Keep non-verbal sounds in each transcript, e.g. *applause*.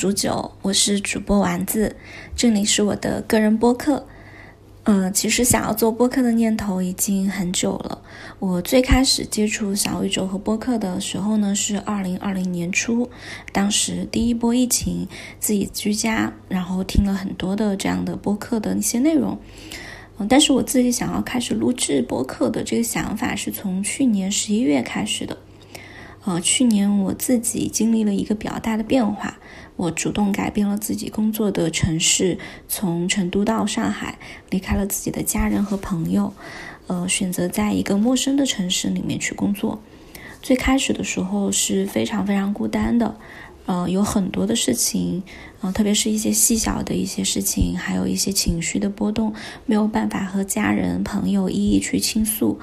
来到弄堂煮酒，我是主播丸子，这里是我的个人播客。嗯，其实想要做播客的念头已经很久了。我最开始接触小宇宙和播客的时候呢，是二零二零年初，当时第一波疫情，自己居家，然后听了很多的这样的播客的一些内容。嗯，但是我自己想要开始录制播客的这个想法，是从去年十一月开始的。呃，去年我自己经历了一个比较大的变化，我主动改变了自己工作的城市，从成都到上海，离开了自己的家人和朋友，呃，选择在一个陌生的城市里面去工作。最开始的时候是非常非常孤单的，呃，有很多的事情，呃，特别是一些细小的一些事情，还有一些情绪的波动，没有办法和家人朋友一一去倾诉。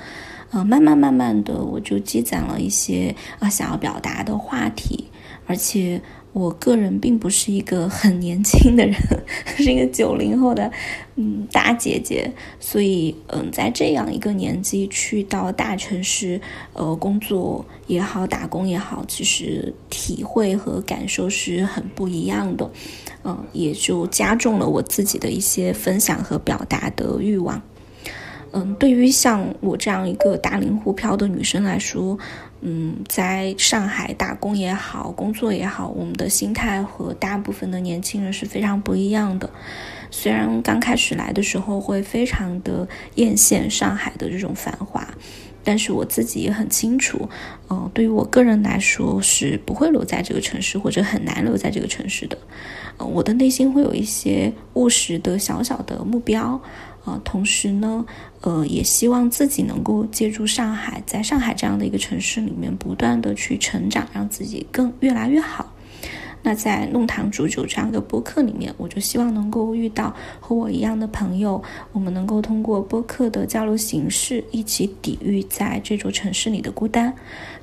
呃，慢慢慢慢的，我就积攒了一些啊想要表达的话题，而且我个人并不是一个很年轻的人，*laughs* 是一个九零后的嗯大姐姐，所以嗯在这样一个年纪去到大城市呃工作也好，打工也好，其实体会和感受是很不一样的，嗯，也就加重了我自己的一些分享和表达的欲望。嗯，对于像我这样一个大龄沪漂的女生来说，嗯，在上海打工也好，工作也好，我们的心态和大部分的年轻人是非常不一样的。虽然刚开始来的时候会非常的艳羡上海的这种繁华，但是我自己也很清楚，嗯，对于我个人来说是不会留在这个城市，或者很难留在这个城市的。呃，我的内心会有一些务实的小小的目标。啊，同时呢，呃，也希望自己能够借助上海，在上海这样的一个城市里面，不断的去成长，让自己更越来越好。那在弄堂煮酒这样一个播客里面，我就希望能够遇到和我一样的朋友，我们能够通过播客的交流形式，一起抵御在这座城市里的孤单。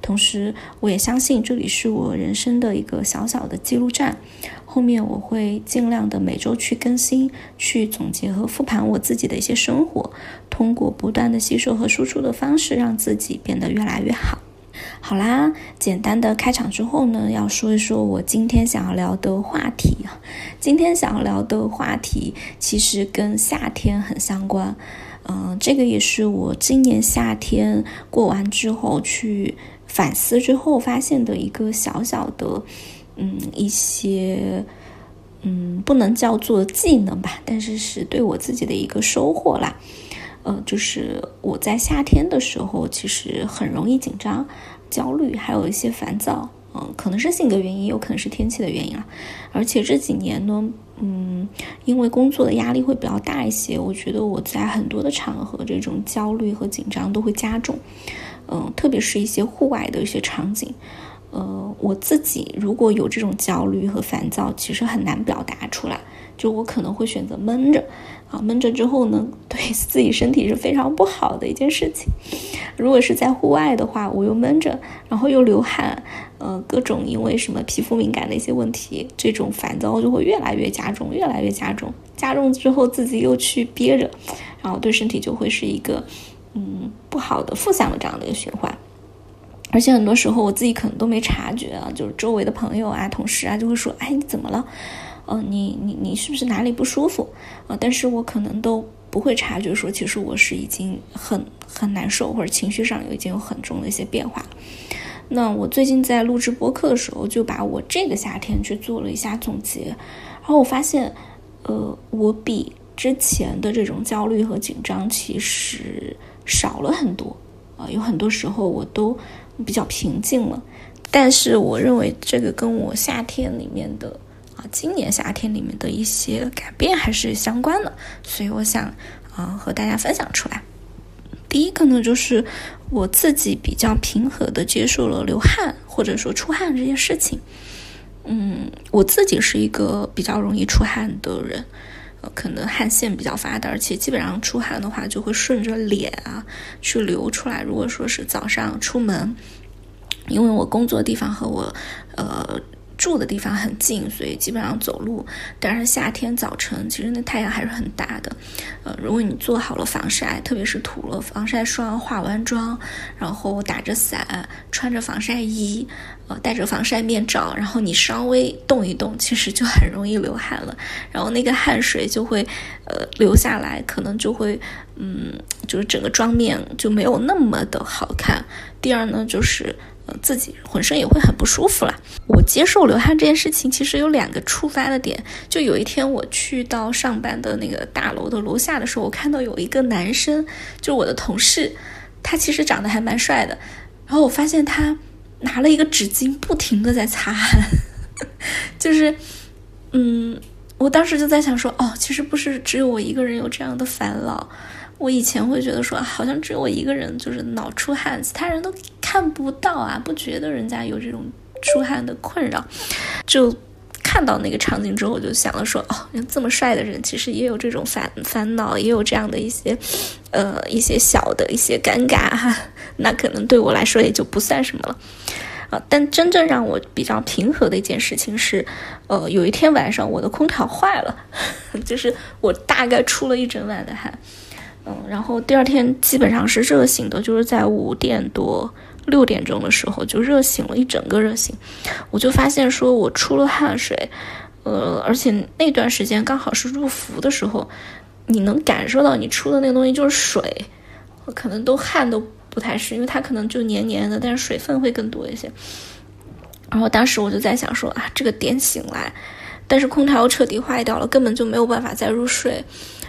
同时，我也相信这里是我人生的一个小小的记录站。后面我会尽量的每周去更新，去总结和复盘我自己的一些生活，通过不断的吸收和输出的方式，让自己变得越来越好。好啦，简单的开场之后呢，要说一说我今天想要聊的话题啊。今天想要聊的话题其实跟夏天很相关，嗯，这个也是我今年夏天过完之后去反思之后发现的一个小小的。嗯，一些嗯，不能叫做技能吧，但是是对我自己的一个收获啦。呃，就是我在夏天的时候，其实很容易紧张、焦虑，还有一些烦躁。嗯，可能是性格原因，有可能是天气的原因啊。而且这几年呢，嗯，因为工作的压力会比较大一些，我觉得我在很多的场合，这种焦虑和紧张都会加重。嗯，特别是一些户外的一些场景。呃，我自己如果有这种焦虑和烦躁，其实很难表达出来。就我可能会选择闷着，啊，闷着之后呢，*laughs* 对自己身体是非常不好的一件事情。如果是在户外的话，我又闷着，然后又流汗，呃，各种因为什么皮肤敏感的一些问题，这种烦躁就会越来越加重，越来越加重。加重之后自己又去憋着，然后对身体就会是一个嗯不好的负向的这样的一个循环。而且很多时候我自己可能都没察觉啊，就是周围的朋友啊、同事啊就会说：“哎，你怎么了？嗯，你你你是不是哪里不舒服？”啊，但是我可能都不会察觉，说其实我是已经很很难受，或者情绪上有已经有很重的一些变化。那我最近在录制播客的时候，就把我这个夏天去做了一下总结，然后我发现，呃，我比之前的这种焦虑和紧张其实少了很多啊，有很多时候我都。比较平静了，但是我认为这个跟我夏天里面的啊，今年夏天里面的一些改变还是相关的，所以我想啊和大家分享出来。第一个呢，就是我自己比较平和的接受了流汗或者说出汗这件事情。嗯，我自己是一个比较容易出汗的人。可能汗腺比较发达，而且基本上出汗的话就会顺着脸啊去流出来。如果说是早上出门，因为我工作地方和我呃住的地方很近，所以基本上走路。但是夏天早晨，其实那太阳还是很大的。呃，如果你做好了防晒，特别是涂了防晒霜、化完妆，然后打着伞、穿着防晒衣，呃，戴着防晒面罩，然后你稍微动一动，其实就很容易流汗了。然后那个汗水就会，呃，流下来，可能就会，嗯，就是整个妆面就没有那么的好看。第二呢，就是。自己浑身也会很不舒服啦。我接受流汗这件事情，其实有两个触发的点。就有一天我去到上班的那个大楼的楼下的时候，我看到有一个男生，就是我的同事，他其实长得还蛮帅的。然后我发现他拿了一个纸巾，不停的在擦汗。*laughs* 就是，嗯，我当时就在想说，哦，其实不是只有我一个人有这样的烦恼。我以前会觉得说，好像只有我一个人就是脑出汗，其他人都看不到啊，不觉得人家有这种出汗的困扰。就看到那个场景之后，我就想了说，哦，这么帅的人其实也有这种烦烦恼，也有这样的一些，呃，一些小的一些尴尬哈。*laughs* 那可能对我来说也就不算什么了啊。但真正让我比较平和的一件事情是，呃，有一天晚上我的空调坏了，*laughs* 就是我大概出了一整晚的汗。嗯，然后第二天基本上是热醒的，就是在五点多六点钟的时候就热醒了，一整个热醒。我就发现说我出了汗水，呃，而且那段时间刚好是入伏的时候，你能感受到你出的那个东西就是水，我可能都汗都不太湿，因为它可能就黏黏的，但是水分会更多一些。然后当时我就在想说啊，这个点醒来，但是空调彻底坏掉了，根本就没有办法再入睡。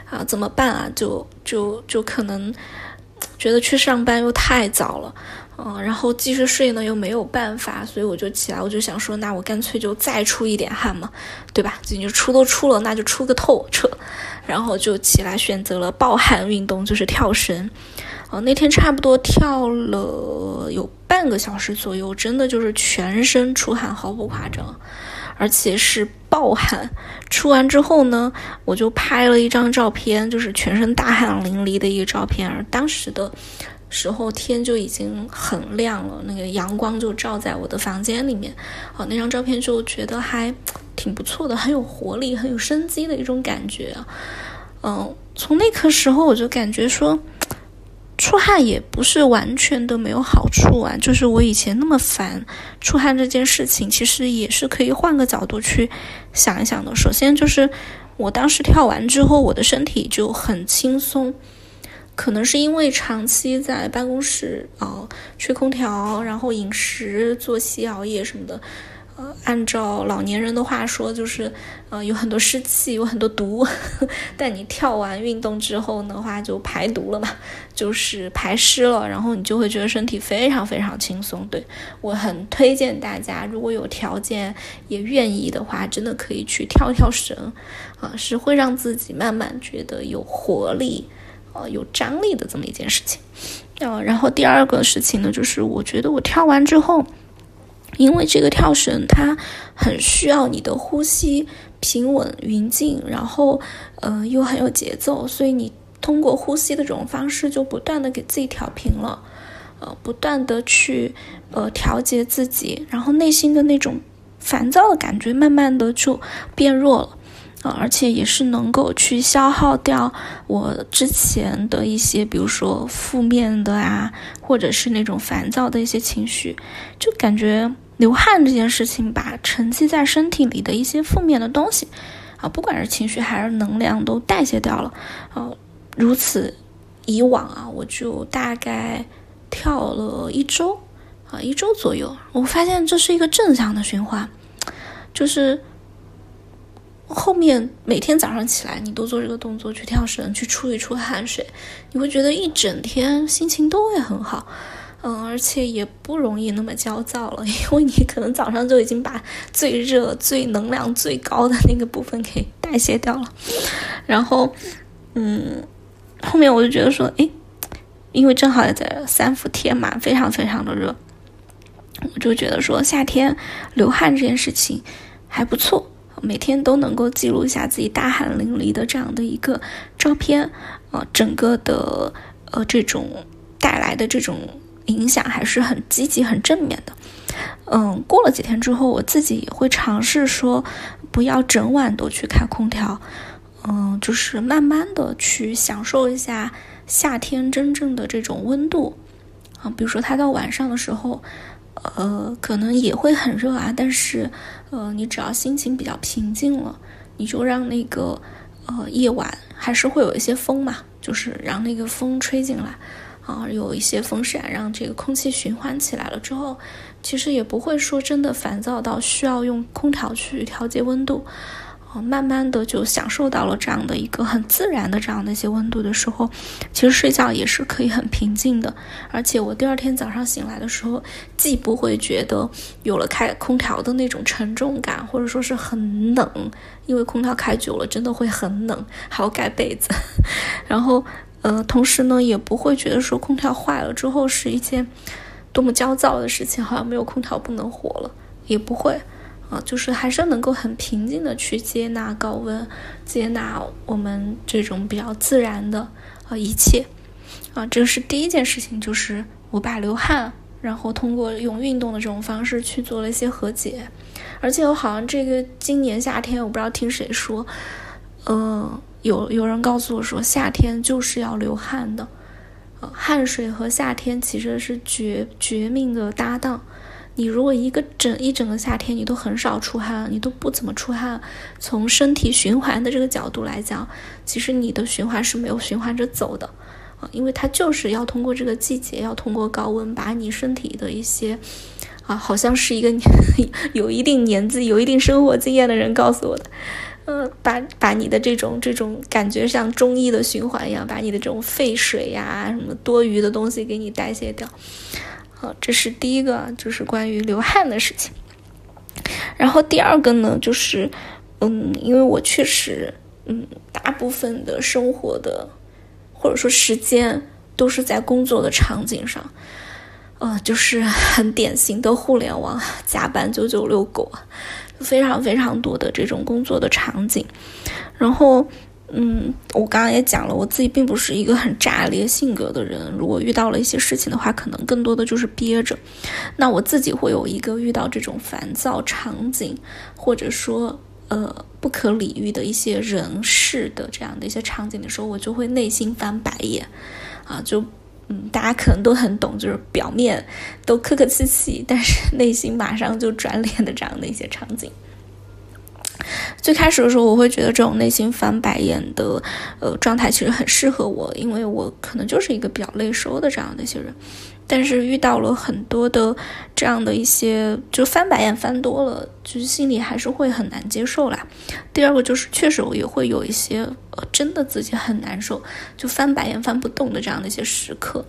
啊，怎么办啊？就就就可能觉得去上班又太早了，嗯，然后继续睡呢又没有办法，所以我就起来，我就想说，那我干脆就再出一点汗嘛，对吧？你就出都出了，那就出个透彻，然后就起来选择了暴汗运动，就是跳绳。哦，那天差不多跳了有半个小时左右，真的就是全身出汗，毫不夸张。而且是暴汗，出完之后呢，我就拍了一张照片，就是全身大汗淋漓的一个照片。而当时的时候天就已经很亮了，那个阳光就照在我的房间里面，啊，那张照片就觉得还挺不错的，很有活力，很有生机的一种感觉啊。嗯，从那个时候我就感觉说。出汗也不是完全的没有好处啊，就是我以前那么烦出汗这件事情，其实也是可以换个角度去想一想的。首先就是我当时跳完之后，我的身体就很轻松，可能是因为长期在办公室啊吹空调，然后饮食、作息、熬夜什么的。呃，按照老年人的话说，就是，呃，有很多湿气，有很多毒。*laughs* 但你跳完运动之后的话，就排毒了嘛，就是排湿了，然后你就会觉得身体非常非常轻松。对我很推荐大家，如果有条件也愿意的话，真的可以去跳跳绳，啊，是会让自己慢慢觉得有活力，呃，有张力的这么一件事情。呃，然后第二个事情呢，就是我觉得我跳完之后。因为这个跳绳它很需要你的呼吸平稳匀静，然后呃又很有节奏，所以你通过呼吸的这种方式就不断的给自己调平了，呃不断的去呃调节自己，然后内心的那种烦躁的感觉慢慢的就变弱了。而且也是能够去消耗掉我之前的一些，比如说负面的啊，或者是那种烦躁的一些情绪，就感觉流汗这件事情把沉积在身体里的一些负面的东西，啊，不管是情绪还是能量都代谢掉了。呃，如此以往啊，我就大概跳了一周，啊，一周左右，我发现这是一个正向的循环，就是。后面每天早上起来，你都做这个动作，去跳绳，去出一出汗水，你会觉得一整天心情都会很好，嗯，而且也不容易那么焦躁了，因为你可能早上就已经把最热、最能量最高的那个部分给代谢掉了。然后，嗯，后面我就觉得说，诶，因为正好也在三伏天嘛，非常非常的热，我就觉得说夏天流汗这件事情还不错。每天都能够记录一下自己大汗淋漓的这样的一个照片，呃，整个的呃这种带来的这种影响还是很积极、很正面的。嗯，过了几天之后，我自己也会尝试说，不要整晚都去开空调，嗯，就是慢慢的去享受一下夏天真正的这种温度啊。比如说，它到晚上的时候，呃，可能也会很热啊，但是，呃，你只要心情比较平静了，你就让那个，呃，夜晚还是会有一些风嘛，就是让那个风吹进来。啊，有一些风扇让这个空气循环起来了之后，其实也不会说真的烦躁到需要用空调去调节温度。慢慢的就享受到了这样的一个很自然的这样的一些温度的时候，其实睡觉也是可以很平静的。而且我第二天早上醒来的时候，既不会觉得有了开空调的那种沉重感，或者说是很冷，因为空调开久了真的会很冷，还要盖被子，*laughs* 然后。呃，同时呢，也不会觉得说空调坏了之后是一件多么焦躁的事情，好像没有空调不能活了，也不会啊，就是还是能够很平静的去接纳高温，接纳我们这种比较自然的啊一切啊，这是第一件事情，就是我把流汗，然后通过用运动的这种方式去做了一些和解，而且我好像这个今年夏天，我不知道听谁说，嗯。有有人告诉我说，夏天就是要流汗的，呃，汗水和夏天其实是绝绝命的搭档。你如果一个整一整个夏天你都很少出汗，你都不怎么出汗，从身体循环的这个角度来讲，其实你的循环是没有循环着走的，啊，因为它就是要通过这个季节，要通过高温把你身体的一些，啊，好像是一个 *laughs* 有一定年纪、有一定生活经验的人告诉我的。嗯，把把你的这种这种感觉像中医的循环一样，把你的这种废水呀、什么多余的东西给你代谢掉。这是第一个，就是关于流汗的事情。然后第二个呢，就是嗯，因为我确实嗯，大部分的生活的或者说时间都是在工作的场景上，呃，就是很典型的互联网加班九九六狗。非常非常多的这种工作的场景，然后，嗯，我刚刚也讲了，我自己并不是一个很炸裂性格的人。如果遇到了一些事情的话，可能更多的就是憋着。那我自己会有一个遇到这种烦躁场景，或者说呃不可理喻的一些人事的这样的一些场景的时候，我就会内心翻白眼，啊，就。嗯，大家可能都很懂，就是表面都客客气气，但是内心马上就转脸的这样的一些场景。最开始的时候，我会觉得这种内心翻白眼的呃状态其实很适合我，因为我可能就是一个比较内收的这样的一些人。但是遇到了很多的这样的一些，就翻白眼翻多了，就是心里还是会很难接受啦。第二个就是确实我也会有一些真的自己很难受，就翻白眼翻不动的这样的一些时刻，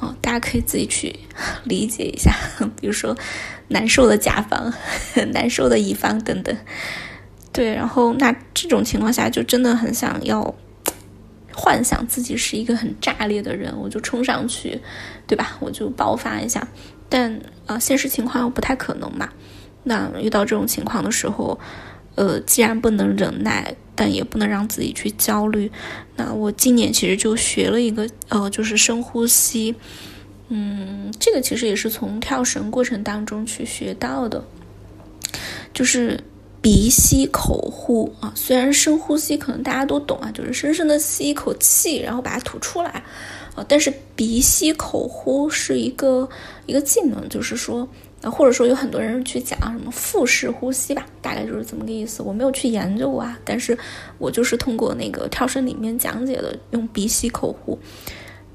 啊，大家可以自己去 *laughs* 理解一下，比如说难受的甲方、*laughs* 难受的乙方等等。对，然后那这种情况下就真的很想要。幻想自己是一个很炸裂的人，我就冲上去，对吧？我就爆发一下。但啊，现实情况又不太可能嘛。那遇到这种情况的时候，呃，既然不能忍耐，但也不能让自己去焦虑。那我今年其实就学了一个，呃，就是深呼吸。嗯，这个其实也是从跳绳过程当中去学到的，就是。鼻吸口呼啊，虽然深呼吸可能大家都懂啊，就是深深的吸一口气，然后把它吐出来，啊，但是鼻吸口呼是一个一个技能，就是说啊，或者说有很多人去讲什么腹式呼吸吧，大概就是这么个意思。我没有去研究啊，但是我就是通过那个跳绳里面讲解的，用鼻吸口呼，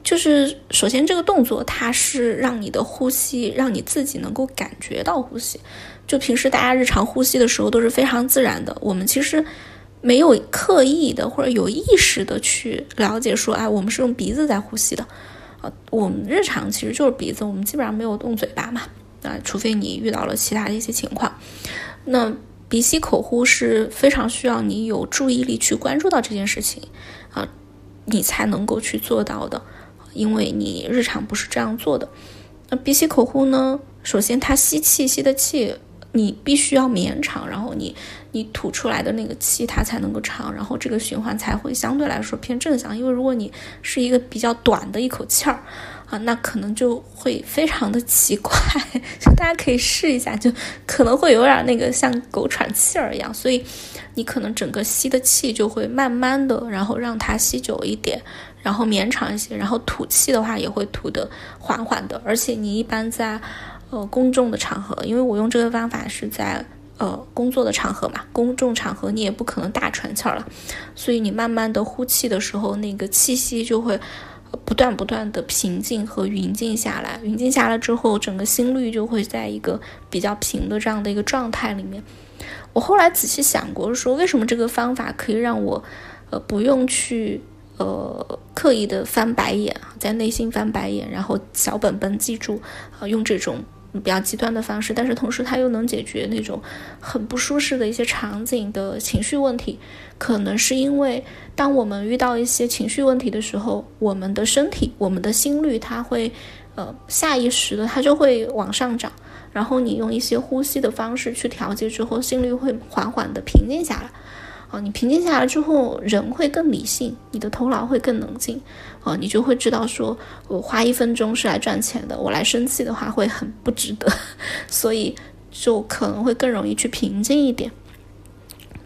就是首先这个动作它是让你的呼吸，让你自己能够感觉到呼吸。就平时大家日常呼吸的时候都是非常自然的，我们其实没有刻意的或者有意识的去了解说，哎，我们是用鼻子在呼吸的，啊，我们日常其实就是鼻子，我们基本上没有动嘴巴嘛，啊，除非你遇到了其他的一些情况，那鼻吸口呼是非常需要你有注意力去关注到这件事情，啊，你才能够去做到的，因为你日常不是这样做的。那鼻吸口呼呢，首先它吸气吸的气。你必须要绵长，然后你你吐出来的那个气它才能够长，然后这个循环才会相对来说偏正向。因为如果你是一个比较短的一口气儿啊，那可能就会非常的奇怪，就 *laughs* 大家可以试一下，就可能会有点那个像狗喘气儿一样，所以你可能整个吸的气就会慢慢的，然后让它吸久一点，然后绵长一些，然后吐气的话也会吐的缓缓的，而且你一般在呃公众的场合，因为我用这个方法是在呃工作的场合嘛，公众场合你也不可能大喘气儿了，所以你慢慢的呼气的时候，那个气息就会。不断不断的平静和匀静下来，匀静下来之后，整个心率就会在一个比较平的这样的一个状态里面。我后来仔细想过，说为什么这个方法可以让我，呃，不用去呃刻意的翻白眼，在内心翻白眼，然后小本本记住，啊，用这种。比较极端的方式，但是同时它又能解决那种很不舒适的一些场景的情绪问题。可能是因为当我们遇到一些情绪问题的时候，我们的身体、我们的心率，它会呃下意识的它就会往上涨。然后你用一些呼吸的方式去调节之后，心率会缓缓的平静下来。啊，你平静下来之后，人会更理性，你的头脑会更冷静。啊，你就会知道，说我花一分钟是来赚钱的，我来生气的话会很不值得，*laughs* 所以就可能会更容易去平静一点。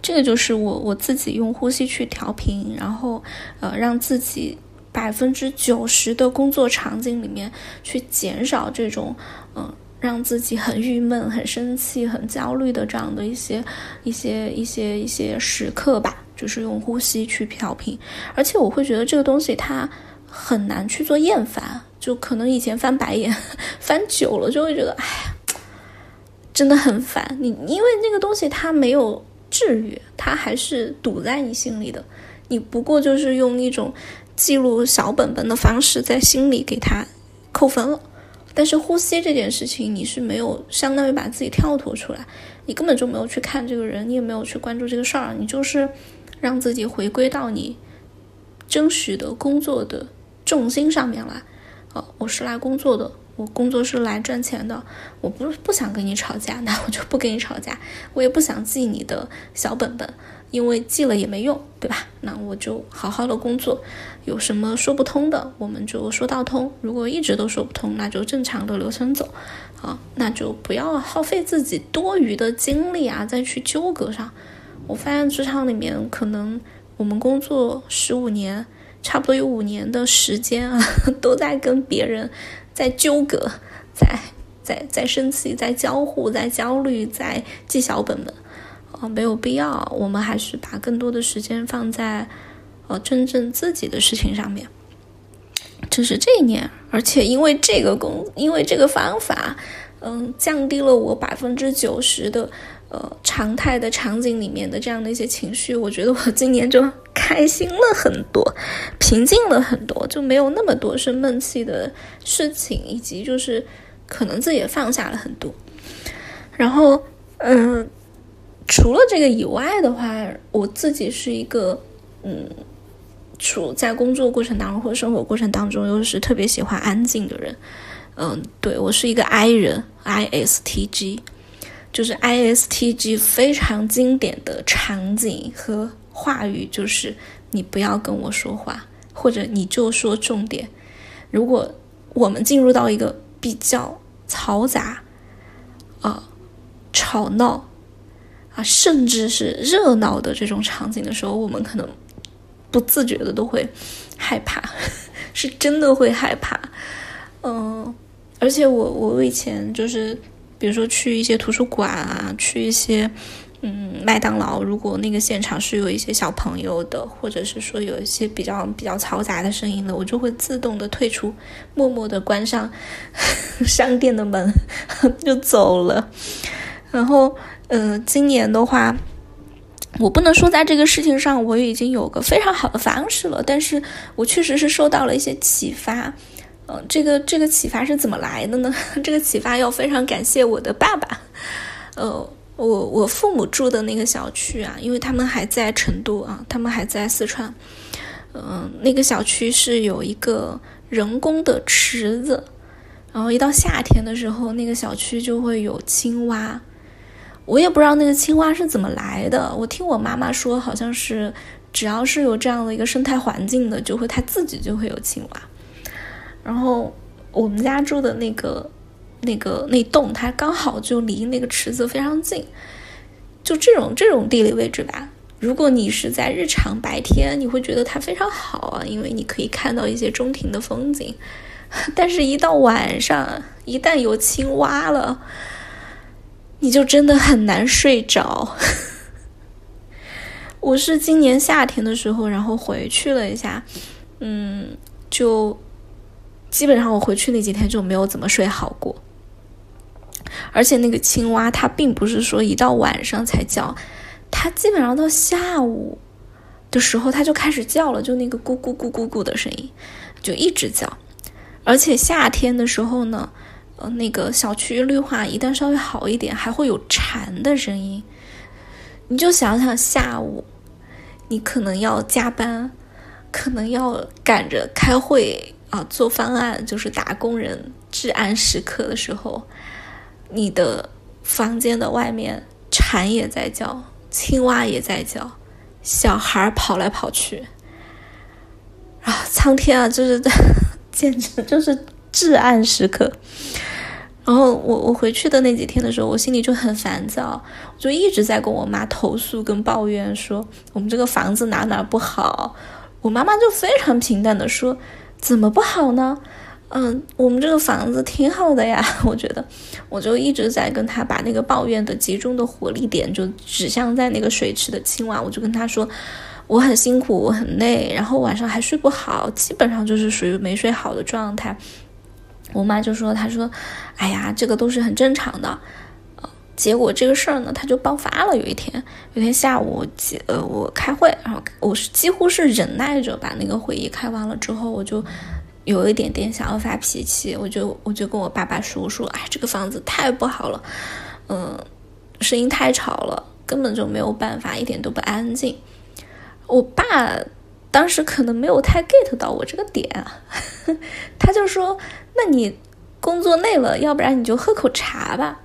这个就是我我自己用呼吸去调频，然后呃让自己百分之九十的工作场景里面去减少这种嗯让自己很郁闷、很生气、很焦虑的这样的一些一些一些一些时刻吧，就是用呼吸去调频，而且我会觉得这个东西它。很难去做厌烦，就可能以前翻白眼 *laughs* 翻久了，就会觉得哎呀，真的很烦。你因为那个东西它没有治愈，它还是堵在你心里的。你不过就是用一种记录小本本的方式在心里给它扣分了。但是呼吸这件事情，你是没有相当于把自己跳脱出来，你根本就没有去看这个人，你也没有去关注这个事儿，你就是让自己回归到你争取的工作的。重心上面来，哦，我是来工作的，我工作是来赚钱的，我不不想跟你吵架，那我就不跟你吵架，我也不想记你的小本本，因为记了也没用，对吧？那我就好好的工作，有什么说不通的，我们就说到通；如果一直都说不通，那就正常的流程走，啊，那就不要耗费自己多余的精力啊，再去纠葛上。我发现职场里面，可能我们工作十五年。差不多有五年的时间啊，*laughs* 都在跟别人在纠葛，在在在生气，在交互，在焦虑，在记小本本，啊，没有必要。我们还是把更多的时间放在呃真正自己的事情上面。这是这一年，而且因为这个工，因为这个方法，嗯，降低了我百分之九十的。呃，常态的场景里面的这样的一些情绪，我觉得我今年就开心了很多，平静了很多，就没有那么多生闷气的事情，以及就是可能自己也放下了很多。然后，嗯，除了这个以外的话，我自己是一个，嗯，处在工作过程当中或者生活过程当中，又是特别喜欢安静的人。嗯，对我是一个 I 人，I S T G。就是 I S T G 非常经典的场景和话语，就是你不要跟我说话，或者你就说重点。如果我们进入到一个比较嘈杂、啊吵闹甚至是热闹的这种场景的时候，我们可能不自觉的都会害怕，*laughs* 是真的会害怕。嗯，而且我我以前就是。比如说去一些图书馆啊，去一些嗯麦当劳，如果那个现场是有一些小朋友的，或者是说有一些比较比较嘈杂的声音的，我就会自动的退出，默默的关上 *laughs* 商店的门 *laughs* 就走了。然后，嗯，今年的话，我不能说在这个事情上我已经有个非常好的方式了，但是我确实是受到了一些启发。嗯，这个这个启发是怎么来的呢？*laughs* 这个启发要非常感谢我的爸爸。呃，我我父母住的那个小区啊，因为他们还在成都啊，他们还在四川。嗯，那个小区是有一个人工的池子，然后一到夏天的时候，那个小区就会有青蛙。我也不知道那个青蛙是怎么来的，我听我妈妈说，好像是只要是有这样的一个生态环境的，就会它自己就会有青蛙。然后我们家住的那个那个那栋，它刚好就离那个池子非常近，就这种这种地理位置吧。如果你是在日常白天，你会觉得它非常好啊，因为你可以看到一些中庭的风景。*laughs* 但是，一到晚上，一旦有青蛙了，你就真的很难睡着。*laughs* 我是今年夏天的时候，然后回去了一下，嗯，就基本上我回去那几天就没有怎么睡好过。而且那个青蛙，它并不是说一到晚上才叫。它基本上到下午的时候，它就开始叫了，就那个咕咕咕咕咕的声音，就一直叫。而且夏天的时候呢，呃，那个小区绿化一旦稍微好一点，还会有蝉的声音。你就想想下午，你可能要加班，可能要赶着开会啊，做方案，就是打工人至暗时刻的时候，你的房间的外面蝉也在叫。青蛙也在叫，小孩跑来跑去，啊，苍天啊，就是 *laughs* 简直就是至暗时刻。然后我我回去的那几天的时候，我心里就很烦躁，我就一直在跟我妈投诉跟抱怨，说我们这个房子哪哪不好。我妈妈就非常平淡的说，怎么不好呢？嗯，我们这个房子挺好的呀，*laughs* 我觉得，我就一直在跟他把那个抱怨的集中的火力点就指向在那个水池的青蛙，我就跟他说，我很辛苦，我很累，然后晚上还睡不好，基本上就是属于没睡好的状态。我妈就说，她说，哎呀，这个都是很正常的。结果这个事儿呢，他就爆发了。有一天，有一天下午，呃，我开会，然后我是几乎是忍耐着把那个会议开完了之后，我就。有一点点想要发脾气，我就我就跟我爸爸说：“说，哎，这个房子太不好了，嗯，声音太吵了，根本就没有办法，一点都不安静。”我爸当时可能没有太 get 到我这个点，*laughs* 他就说：“那你工作累了，要不然你就喝口茶吧。”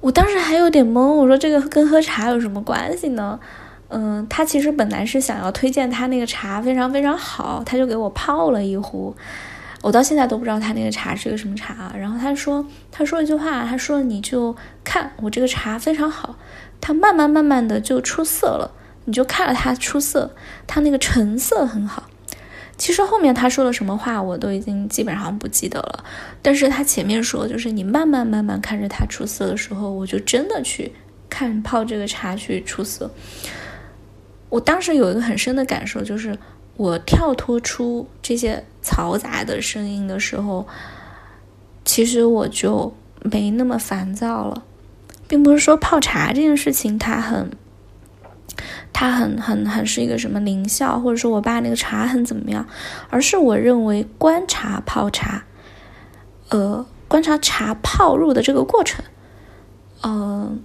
我当时还有点懵，我说：“这个跟喝茶有什么关系呢？”嗯，他其实本来是想要推荐他那个茶非常非常好，他就给我泡了一壶。我到现在都不知道他那个茶是个什么茶。啊然后他说，他说一句话，他说你就看我这个茶非常好，它慢慢慢慢的就出色了，你就看着它出色，它那个成色很好。其实后面他说了什么话我都已经基本上不记得了，但是他前面说就是你慢慢慢慢看着他出色的时候，我就真的去看泡这个茶去出色。我当时有一个很深的感受，就是我跳脱出这些嘈杂的声音的时候，其实我就没那么烦躁了。并不是说泡茶这件事情它很，它很很很是一个什么名校，或者说我爸那个茶很怎么样，而是我认为观察泡茶，呃，观察茶泡入的这个过程，嗯，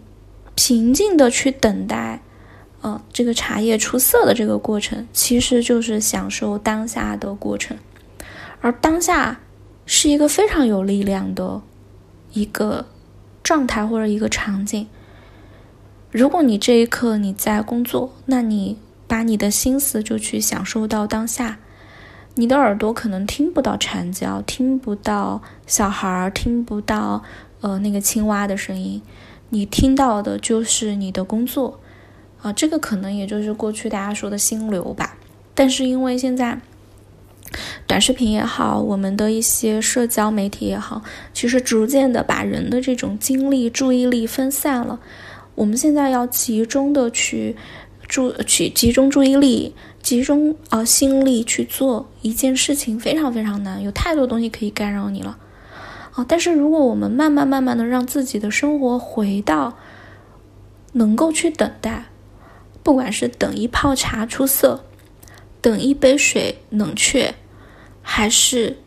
平静的去等待。嗯，这个茶叶出色的这个过程，其实就是享受当下的过程，而当下是一个非常有力量的一个状态或者一个场景。如果你这一刻你在工作，那你把你的心思就去享受到当下，你的耳朵可能听不到蝉叫，听不到小孩儿，听不到呃那个青蛙的声音，你听到的就是你的工作。啊，这个可能也就是过去大家说的心流吧。但是因为现在短视频也好，我们的一些社交媒体也好，其实逐渐的把人的这种精力、注意力分散了。我们现在要集中的去注去集中注意力、集中啊心力去做一件事情，非常非常难，有太多东西可以干扰你了。啊，但是如果我们慢慢慢慢的让自己的生活回到能够去等待。不管是等一泡茶出色，等一杯水冷却，还是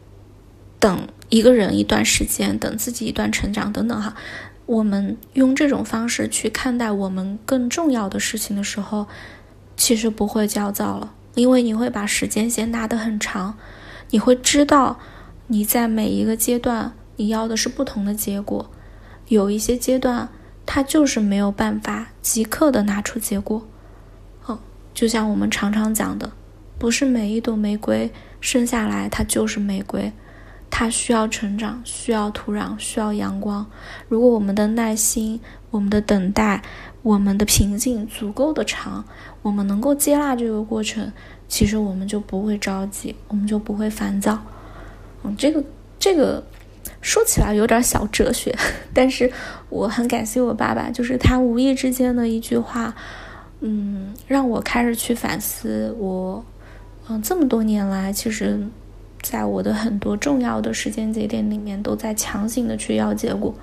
等一个人一段时间，等自己一段成长等等哈，我们用这种方式去看待我们更重要的事情的时候，其实不会焦躁了，因为你会把时间线拉得很长，你会知道你在每一个阶段你要的是不同的结果，有一些阶段它就是没有办法即刻的拿出结果。嗯就像我们常常讲的，不是每一朵玫瑰生下来它就是玫瑰，它需要成长，需要土壤，需要阳光。如果我们的耐心、我们的等待、我们的平静足够的长，我们能够接纳这个过程，其实我们就不会着急，我们就不会烦躁。嗯，这个这个说起来有点小哲学，*laughs* 但是我很感谢我爸爸，就是他无意之间的一句话，嗯，让我开始去反思我。嗯，这么多年来，其实，在我的很多重要的时间节点里面，都在强行的去要结果。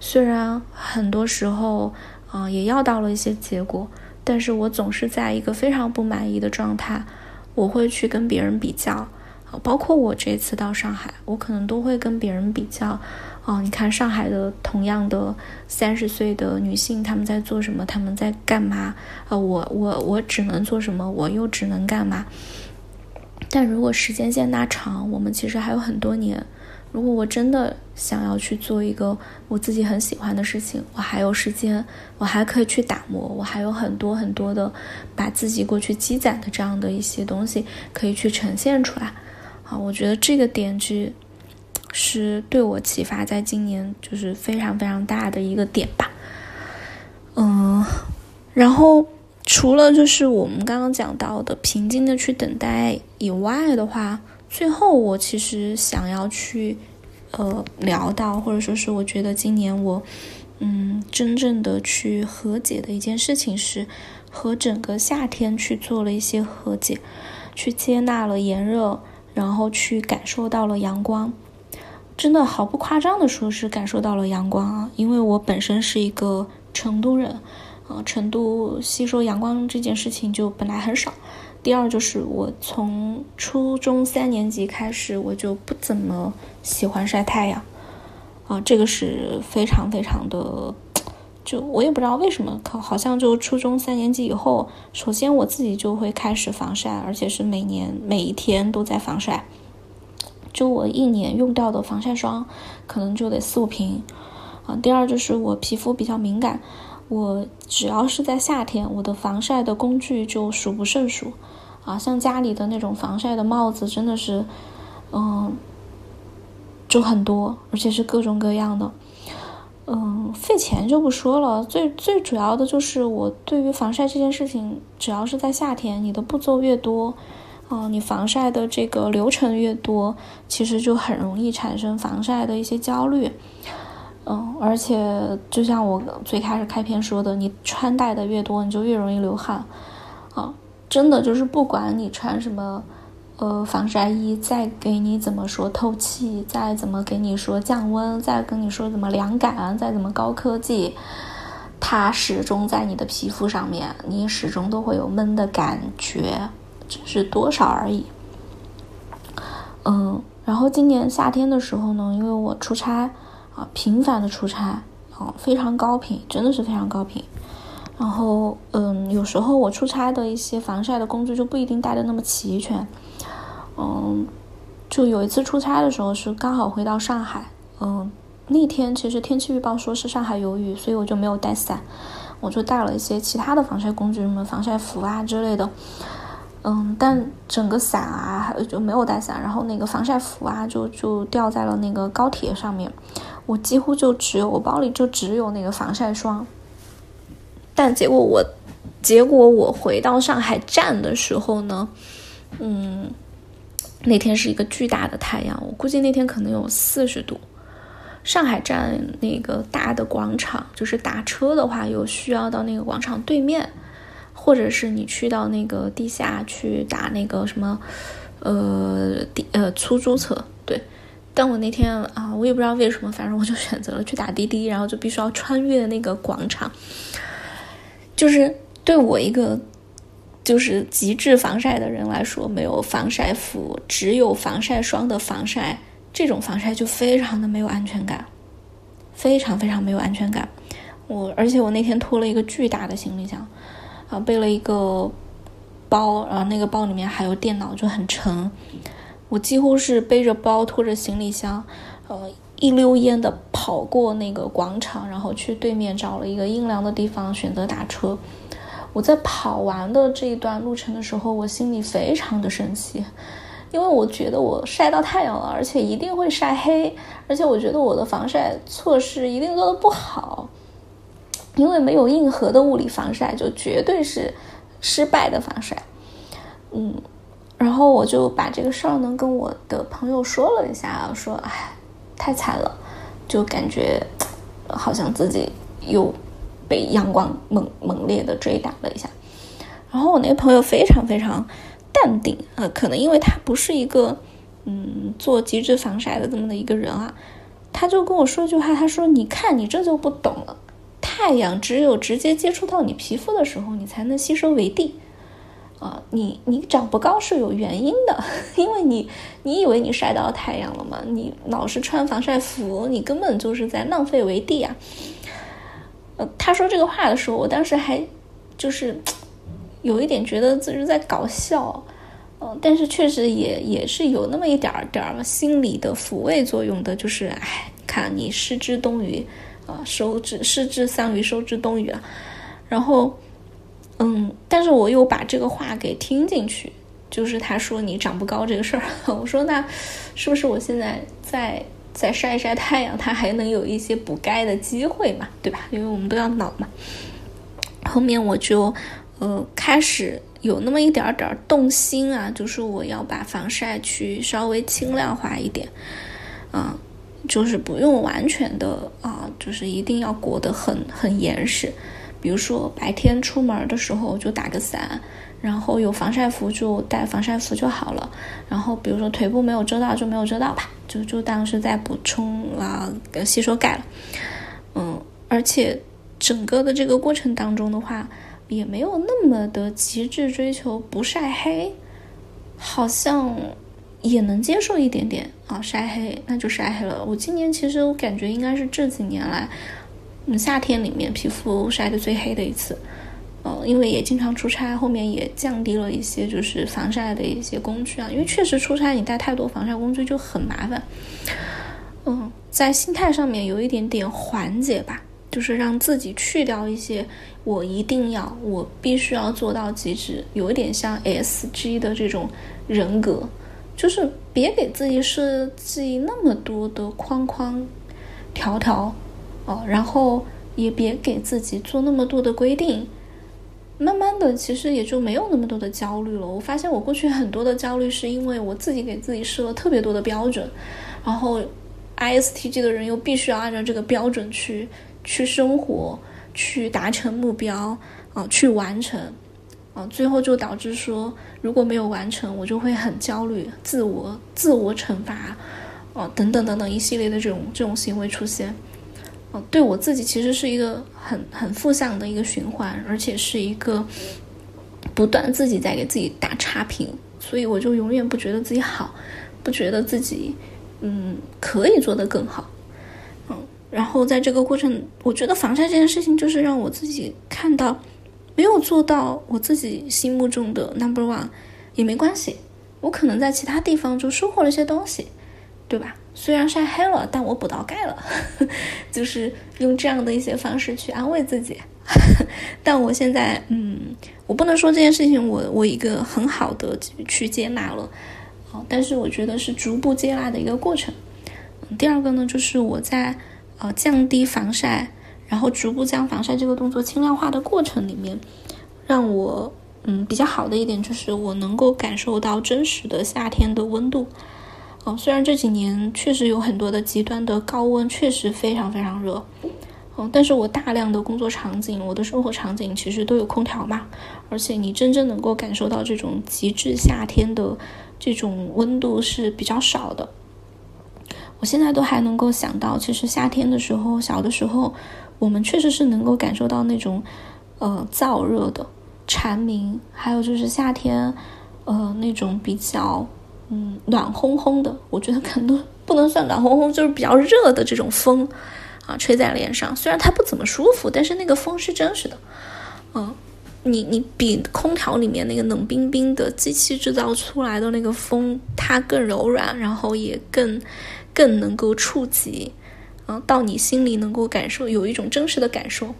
虽然很多时候，嗯，也要到了一些结果，但是我总是在一个非常不满意的状态。我会去跟别人比较，啊，包括我这次到上海，我可能都会跟别人比较。哦，你看上海的同样的三十岁的女性，她们在做什么？她们在干嘛？呃，我我我只能做什么？我又只能干嘛？但如果时间线拉长，我们其实还有很多年。如果我真的想要去做一个我自己很喜欢的事情，我还有时间，我还可以去打磨，我还有很多很多的把自己过去积攒的这样的一些东西可以去呈现出来。啊，我觉得这个点是是对我启发，在今年就是非常非常大的一个点吧。嗯，然后。除了就是我们刚刚讲到的平静的去等待以外的话，最后我其实想要去，呃，聊到或者说是我觉得今年我，嗯，真正的去和解的一件事情是，和整个夏天去做了一些和解，去接纳了炎热，然后去感受到了阳光，真的毫不夸张的说是感受到了阳光啊，因为我本身是一个成都人。啊，成都吸收阳光这件事情就本来很少。第二就是我从初中三年级开始，我就不怎么喜欢晒太阳。啊，这个是非常非常的，就我也不知道为什么，好像就初中三年级以后，首先我自己就会开始防晒，而且是每年每一天都在防晒。就我一年用掉的防晒霜，可能就得四五瓶。啊，第二就是我皮肤比较敏感。我只要是在夏天，我的防晒的工具就数不胜数，啊，像家里的那种防晒的帽子，真的是，嗯，就很多，而且是各种各样的，嗯，费钱就不说了，最最主要的就是我对于防晒这件事情，只要是在夏天，你的步骤越多，嗯，你防晒的这个流程越多，其实就很容易产生防晒的一些焦虑。嗯，而且就像我最开始开篇说的，你穿戴的越多，你就越容易流汗，啊，真的就是不管你穿什么，呃，防晒衣，再给你怎么说透气，再怎么给你说降温，再跟你说怎么凉感，再怎么高科技，它始终在你的皮肤上面，你始终都会有闷的感觉，只是多少而已。嗯，然后今年夏天的时候呢，因为我出差。啊，频繁的出差，啊，非常高频，真的是非常高频。然后，嗯，有时候我出差的一些防晒的工具就不一定带的那么齐全。嗯，就有一次出差的时候是刚好回到上海，嗯，那天其实天气预报说是上海有雨，所以我就没有带伞，我就带了一些其他的防晒工具，什么防晒服啊之类的。嗯，但整个伞啊还就没有带伞，然后那个防晒服啊就就掉在了那个高铁上面。我几乎就只有我包里就只有那个防晒霜，但结果我，结果我回到上海站的时候呢，嗯，那天是一个巨大的太阳，我估计那天可能有四十度。上海站那个大的广场，就是打车的话，有需要到那个广场对面，或者是你去到那个地下去打那个什么，呃，地呃出租车，但我那天啊，我也不知道为什么，反正我就选择了去打滴滴，然后就必须要穿越那个广场。就是对我一个就是极致防晒的人来说，没有防晒服，只有防晒霜的防晒，这种防晒就非常的没有安全感，非常非常没有安全感。我而且我那天拖了一个巨大的行李箱，啊，背了一个包，然后那个包里面还有电脑，就很沉。我几乎是背着包拖着行李箱，呃，一溜烟的跑过那个广场，然后去对面找了一个阴凉的地方选择打车。我在跑完的这一段路程的时候，我心里非常的生气，因为我觉得我晒到太阳了，而且一定会晒黑，而且我觉得我的防晒措施一定做的不好，因为没有硬核的物理防晒，就绝对是失败的防晒。嗯，然后我就把这个事儿呢跟我的朋友说了一下，说哎，太惨了，就感觉好像自己又被阳光猛猛烈的追打了一下。然后我那个朋友非常非常淡定啊，可能因为他不是一个嗯做极致防晒的这么的一个人啊，他就跟我说一句话，他说：“你看你这就不懂了，太阳只有直接接触到你皮肤的时候，你才能吸收为地啊，你你长不高是有原因的，*laughs* 因为你你以为你晒到太阳了吗？你老是穿防晒服，你根本就是在浪费为地啊。”呃，他说这个话的时候，我当时还就是。*tsk* 有一点觉得自己在搞笑，嗯，但是确实也也是有那么一点儿点儿心理的抚慰作用的，就是，哎，看你失之东隅，啊，收之失之桑榆，收之东隅啊。然后，嗯，但是我又把这个话给听进去，就是他说你长不高这个事儿，*laughs* 我说那是不是我现在再再晒一晒太阳，它还能有一些补钙的机会嘛，对吧？因为我们都要老嘛。后面我就。呃，开始有那么一点点动心啊，就是我要把防晒去稍微轻量化一点，啊，就是不用完全的啊，就是一定要裹得很很严实。比如说白天出门的时候就打个伞，然后有防晒服就带防晒服就好了。然后比如说腿部没有遮到就没有遮到吧，就就当是在补充啊吸收钙了。嗯，而且整个的这个过程当中的话。也没有那么的极致追求不晒黑，好像也能接受一点点啊，晒黑那就晒黑了。我今年其实我感觉应该是这几年来，嗯，夏天里面皮肤晒的最黑的一次，呃，因为也经常出差，后面也降低了一些就是防晒的一些工具啊，因为确实出差你带太多防晒工具就很麻烦，嗯，在心态上面有一点点缓解吧。就是让自己去掉一些，我一定要，我必须要做到极致，有一点像 S G 的这种人格，就是别给自己设计那么多的框框条条哦，然后也别给自己做那么多的规定，慢慢的其实也就没有那么多的焦虑了。我发现我过去很多的焦虑是因为我自己给自己设了特别多的标准，然后 I S T G 的人又必须要按照这个标准去。去生活，去达成目标，啊，去完成，啊，最后就导致说，如果没有完成，我就会很焦虑，自我自我惩罚，哦，等等等等一系列的这种这种行为出现，对我自己其实是一个很很负向的一个循环，而且是一个不断自己在给自己打差评，所以我就永远不觉得自己好，不觉得自己嗯可以做得更好。然后在这个过程，我觉得防晒这件事情就是让我自己看到，没有做到我自己心目中的 number one 也没关系，我可能在其他地方就收获了一些东西，对吧？虽然晒黑了，但我补到钙了，*laughs* 就是用这样的一些方式去安慰自己。*laughs* 但我现在，嗯，我不能说这件事情我我一个很好的去接纳了，哦，但是我觉得是逐步接纳的一个过程。第二个呢，就是我在。呃，降低防晒，然后逐步将防晒这个动作轻量化的过程里面，让我嗯比较好的一点就是我能够感受到真实的夏天的温度。哦，虽然这几年确实有很多的极端的高温，确实非常非常热。哦，但是我大量的工作场景，我的生活场景其实都有空调嘛，而且你真正能够感受到这种极致夏天的这种温度是比较少的。我现在都还能够想到，其实夏天的时候，小的时候，我们确实是能够感受到那种，呃，燥热的蝉鸣，还有就是夏天，呃，那种比较，嗯，暖烘烘的。我觉得可能不能算暖烘烘，就是比较热的这种风，啊，吹在脸上。虽然它不怎么舒服，但是那个风是真实的。嗯，你你比空调里面那个冷冰冰的机器制造出来的那个风，它更柔软，然后也更。更能够触及，啊，到你心里能够感受，有一种真实的感受。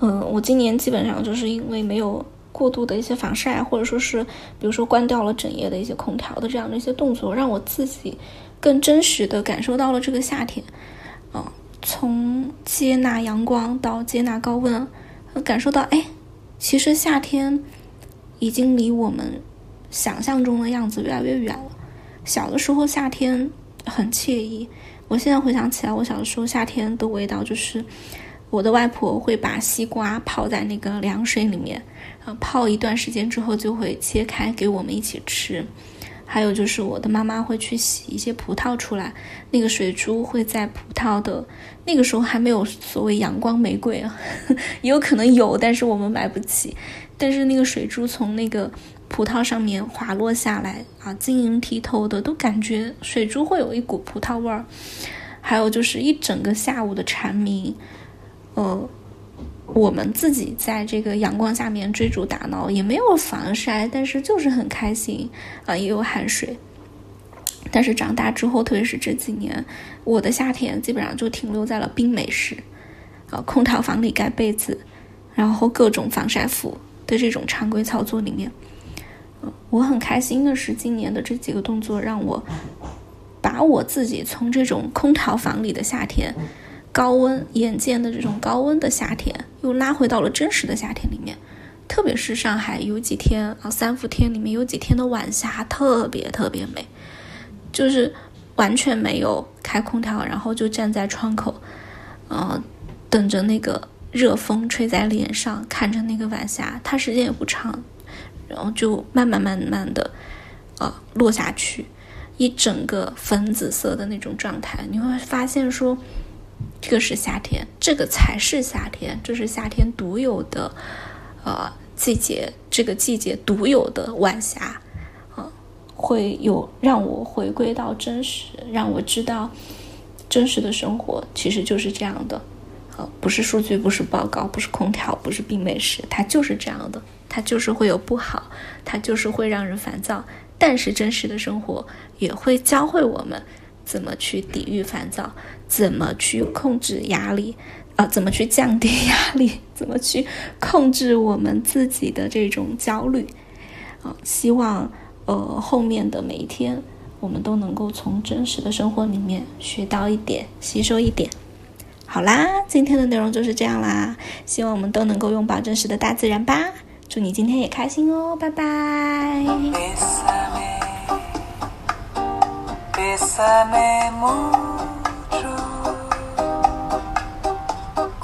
嗯，我今年基本上就是因为没有过度的一些防晒，或者说是比如说关掉了整夜的一些空调的这样的一些动作，让我自己更真实的感受到了这个夏天。嗯，从接纳阳光到接纳高温，感受到哎，其实夏天已经离我们想象中的样子越来越远了。小的时候夏天很惬意，我现在回想起来，我小的时候夏天的味道就是。我的外婆会把西瓜泡在那个凉水里面，泡一段时间之后就会切开给我们一起吃。还有就是我的妈妈会去洗一些葡萄出来，那个水珠会在葡萄的那个时候还没有所谓阳光玫瑰啊，*laughs* 也有可能有，但是我们买不起。但是那个水珠从那个葡萄上面滑落下来啊，晶莹剔透的，都感觉水珠会有一股葡萄味儿。还有就是一整个下午的蝉鸣。呃，我们自己在这个阳光下面追逐打闹，也没有防晒，但是就是很开心啊，也有汗水。但是长大之后，特别是这几年，我的夏天基本上就停留在了冰美式啊，空调房里盖被子，然后各种防晒服的这种常规操作里面。我很开心的是，今年的这几个动作让我把我自己从这种空调房里的夏天。高温眼见的这种高温的夏天，又拉回到了真实的夏天里面。特别是上海有几天啊，三伏天里面有几天的晚霞特别特别美，就是完全没有开空调，然后就站在窗口，呃，等着那个热风吹在脸上，看着那个晚霞，它时间也不长，然后就慢慢慢慢的呃落下去，一整个粉紫色的那种状态，你会发现说。这个是夏天，这个才是夏天，这是夏天独有的，呃，季节，这个季节独有的晚霞，啊，会有让我回归到真实，让我知道真实的生活其实就是这样的，呃，不是数据，不是报告，不是空调，不是冰美式，它就是这样的，它就是会有不好，它就是会让人烦躁，但是真实的生活也会教会我们。怎么去抵御烦躁？怎么去控制压力？啊，怎么去降低压力？*laughs* 怎么去控制我们自己的这种焦虑？啊，希望呃后面的每一天，我们都能够从真实的生活里面学到一点，吸收一点。好啦，今天的内容就是这样啦。希望我们都能够拥抱真实的大自然吧。祝你今天也开心哦，拜拜。